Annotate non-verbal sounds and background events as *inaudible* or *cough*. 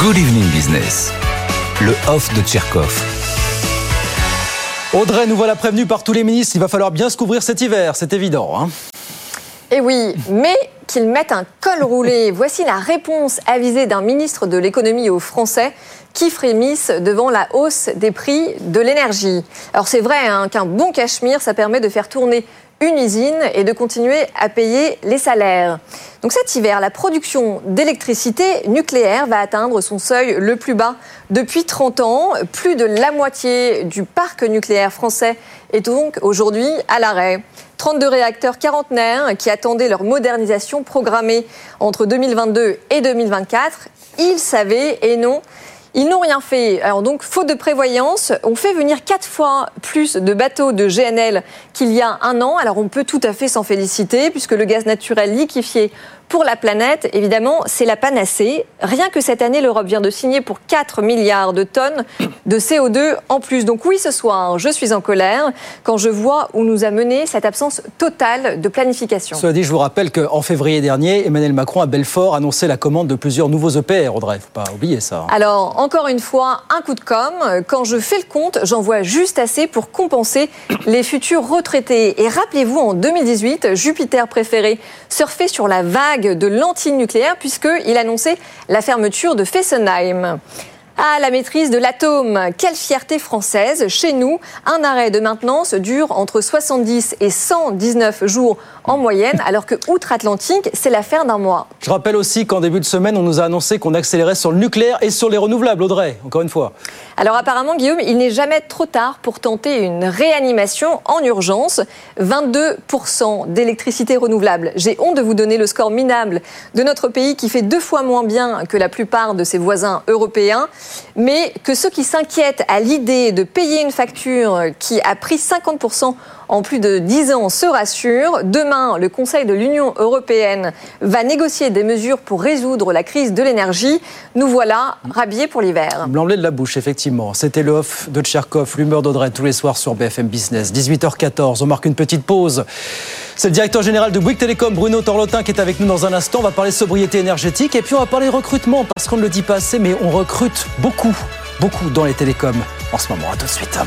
Good Evening Business, le off de Tcherkov. Audrey, nous voilà prévenus par tous les ministres, il va falloir bien se couvrir cet hiver, c'est évident. Hein Et Eh oui, mais qu'ils mettent un col roulé. *laughs* Voici la réponse avisée d'un ministre de l'économie aux Français qui frémissent devant la hausse des prix de l'énergie. Alors c'est vrai hein, qu'un bon cachemire, ça permet de faire tourner une usine et de continuer à payer les salaires. Donc cet hiver, la production d'électricité nucléaire va atteindre son seuil le plus bas depuis 30 ans. Plus de la moitié du parc nucléaire français est donc aujourd'hui à l'arrêt. 32 réacteurs quarantenaires qui attendaient leur modernisation programmée entre 2022 et 2024. Ils savaient et non. Ils n'ont rien fait. Alors donc, faute de prévoyance, on fait venir quatre fois plus de bateaux de GNL qu'il y a un an. Alors on peut tout à fait s'en féliciter puisque le gaz naturel liquéfié pour la planète, évidemment, c'est la panacée. Rien que cette année, l'Europe vient de signer pour 4 milliards de tonnes de CO2 en plus. Donc oui, ce soir, je suis en colère quand je vois où nous a mené cette absence totale de planification. Cela dit, je vous rappelle qu'en février dernier, Emmanuel Macron à Belfort annonçait la commande de plusieurs nouveaux EPR, Audrey. Faut pas oublier ça. Alors, encore une fois, un coup de com. Quand je fais le compte, j'en vois juste assez pour compenser les futurs retraités. Et rappelez-vous, en 2018, Jupiter préféré surfait sur la vague de l'anti-nucléaire puisqu'il annonçait la fermeture de Fessenheim. Ah, la maîtrise de l'atome. Quelle fierté française. Chez nous, un arrêt de maintenance dure entre 70 et 119 jours en moyenne, alors que outre-Atlantique, c'est l'affaire d'un mois. Je rappelle aussi qu'en début de semaine, on nous a annoncé qu'on accélérait sur le nucléaire et sur les renouvelables, Audrey, encore une fois. Alors apparemment, Guillaume, il n'est jamais trop tard pour tenter une réanimation en urgence. 22% d'électricité renouvelable. J'ai honte de vous donner le score minable de notre pays qui fait deux fois moins bien que la plupart de ses voisins européens. Mais que ceux qui s'inquiètent à l'idée de payer une facture qui a pris 50% en plus de 10 ans se rassurent. Demain, le Conseil de l'Union européenne va négocier des mesures pour résoudre la crise de l'énergie. Nous voilà rhabillés pour l'hiver. Blanc-blé de la bouche, effectivement. C'était le off de Tcherkov, l'humeur d'Audrey tous les soirs sur BFM Business. 18h14, on marque une petite pause. C'est le directeur général de Bouygues Télécom, Bruno Torlotin, qui est avec nous dans un instant. On va parler sobriété énergétique et puis on va parler recrutement, parce qu'on ne le dit pas assez, mais on recrute beaucoup, beaucoup dans les télécoms en ce moment. À tout de suite.